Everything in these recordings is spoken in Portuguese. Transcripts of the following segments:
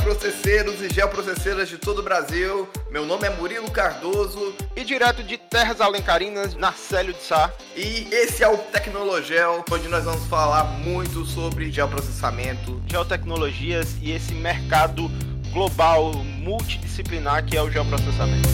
geoprocesseiros e geoprocesseiras de todo o Brasil. Meu nome é Murilo Cardoso. E direto de Terras Alencarinas, Narcélio de Sá. E esse é o Tecnologel, onde nós vamos falar muito sobre geoprocessamento, geotecnologias e esse mercado global multidisciplinar que é o geoprocessamento.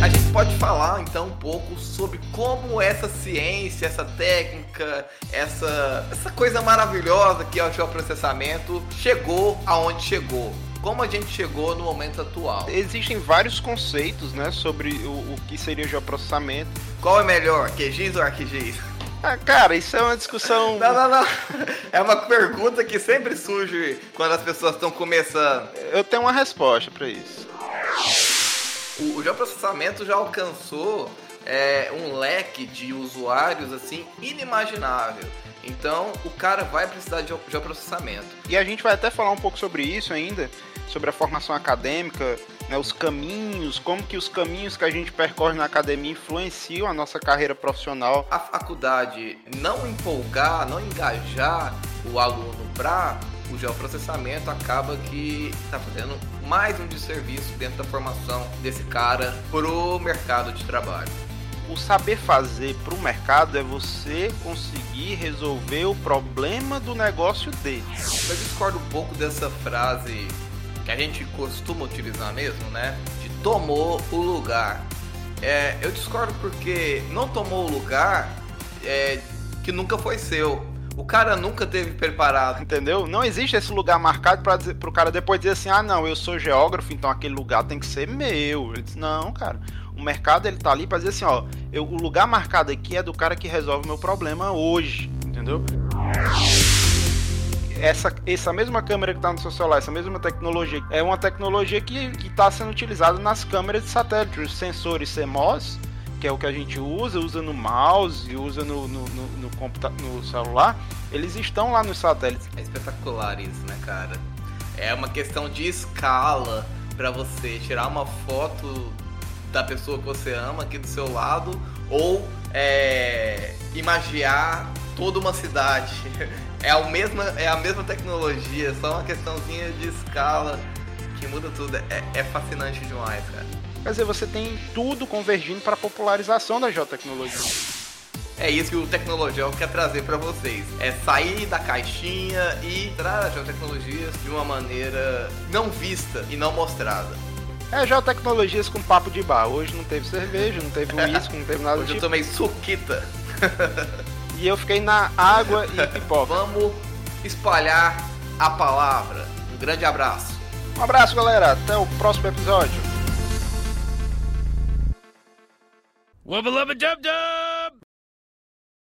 A gente pode falar então um pouco sobre como essa ciência, essa técnica, essa, essa coisa maravilhosa que é o geoprocessamento chegou aonde chegou como a gente chegou no momento atual. Existem vários conceitos, né, sobre o, o que seria geoprocessamento. Qual é melhor, QGIS ou ArcGIS? Ah, cara, isso é uma discussão. Não, não, não. É uma pergunta que sempre surge quando as pessoas estão começando. Eu tenho uma resposta para isso o, o geoprocessamento já alcançou é, um leque de usuários assim inimaginável. Então o cara vai precisar de geoprocessamento. E a gente vai até falar um pouco sobre isso ainda, sobre a formação acadêmica, né, os caminhos, como que os caminhos que a gente percorre na academia influenciam a nossa carreira profissional. A faculdade não empolgar, não engajar o aluno para o geoprocessamento acaba que está fazendo mais um desserviço dentro da formação desse cara pro mercado de trabalho. O saber fazer para o mercado é você conseguir resolver o problema do negócio dele. Eu discordo um pouco dessa frase que a gente costuma utilizar mesmo, né? De tomou o lugar. É, eu discordo porque não tomou o lugar é, que nunca foi seu o cara nunca teve preparado. Entendeu? Não existe esse lugar marcado para o cara depois dizer assim: ah, não, eu sou geógrafo, então aquele lugar tem que ser meu. Ele disse, não, cara. O mercado ele tá ali para dizer assim: ó, eu, o lugar marcado aqui é do cara que resolve o meu problema hoje. Entendeu? essa, essa mesma câmera que está no seu celular, essa mesma tecnologia, é uma tecnologia que está sendo utilizada nas câmeras de satélite, os sensores CMOS, que é o que a gente usa, usa no mouse, usa no, no, no, no, no celular, eles estão lá nos satélites. É espetacular isso, né, cara? É uma questão de escala para você tirar uma foto da pessoa que você ama aqui do seu lado ou é, imagiar toda uma cidade. É a, mesma, é a mesma tecnologia, só uma questãozinha de escala que muda tudo. É, é fascinante demais, cara. Quer dizer, você tem tudo convergindo para a popularização da geotecnologia. É isso que o Tecnologial quer trazer para vocês. É sair da caixinha e trazer as geotecnologias de uma maneira não vista e não mostrada. É geotecnologias com papo de bar. Hoje não teve cerveja, não teve uísque, não teve nada Hoje tipo. eu tomei suquita. e eu fiquei na água e pipoca. Vamos espalhar a palavra. Um grande abraço. Um abraço, galera. Até o próximo episódio. Wubba lubba dub dub!